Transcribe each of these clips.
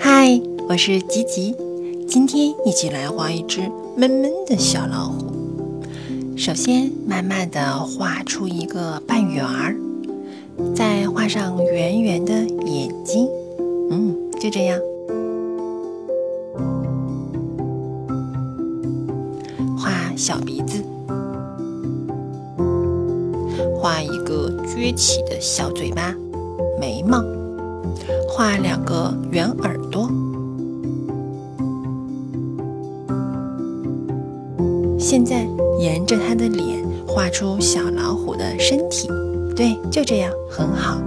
嗨，我是吉吉，今天一起来画一只闷闷的小老虎。首先，慢慢的画出一个半圆儿，再画上圆圆的眼睛。嗯，就这样。画小鼻子，画一个撅起的小嘴巴，眉毛。画两个圆耳朵，现在沿着它的脸画出小老虎的身体，对，就这样很好。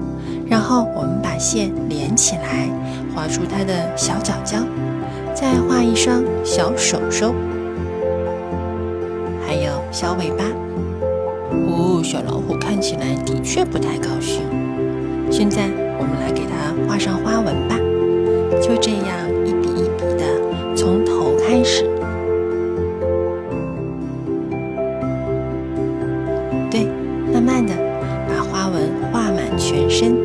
然后我们把线连起来，画出它的小脚脚，再画一双小手手，还有小尾巴。哦，小老虎看起来的确不太高兴。现在上花纹吧，就这样一笔一笔的从头开始，对，慢慢的把花纹画满全身，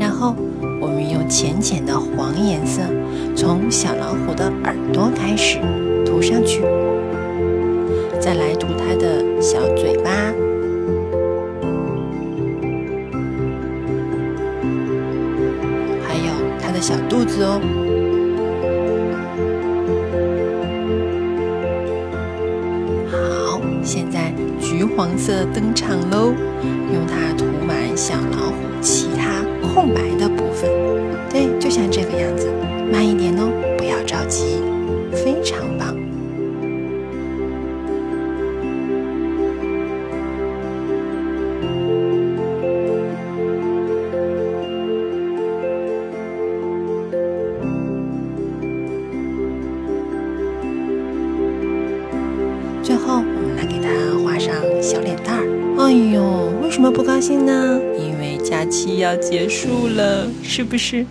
然后我们用浅浅的黄颜色从小老虎的耳朵开始涂上去。再来涂它的小嘴小肚子哦。好，现在橘黄色登场喽，用它涂满小老虎其他空白的部分。对，就像这个样子，慢一点哦，不要着急，非常棒。哎呦，为什么不高兴呢？因为假期要结束了，是不是？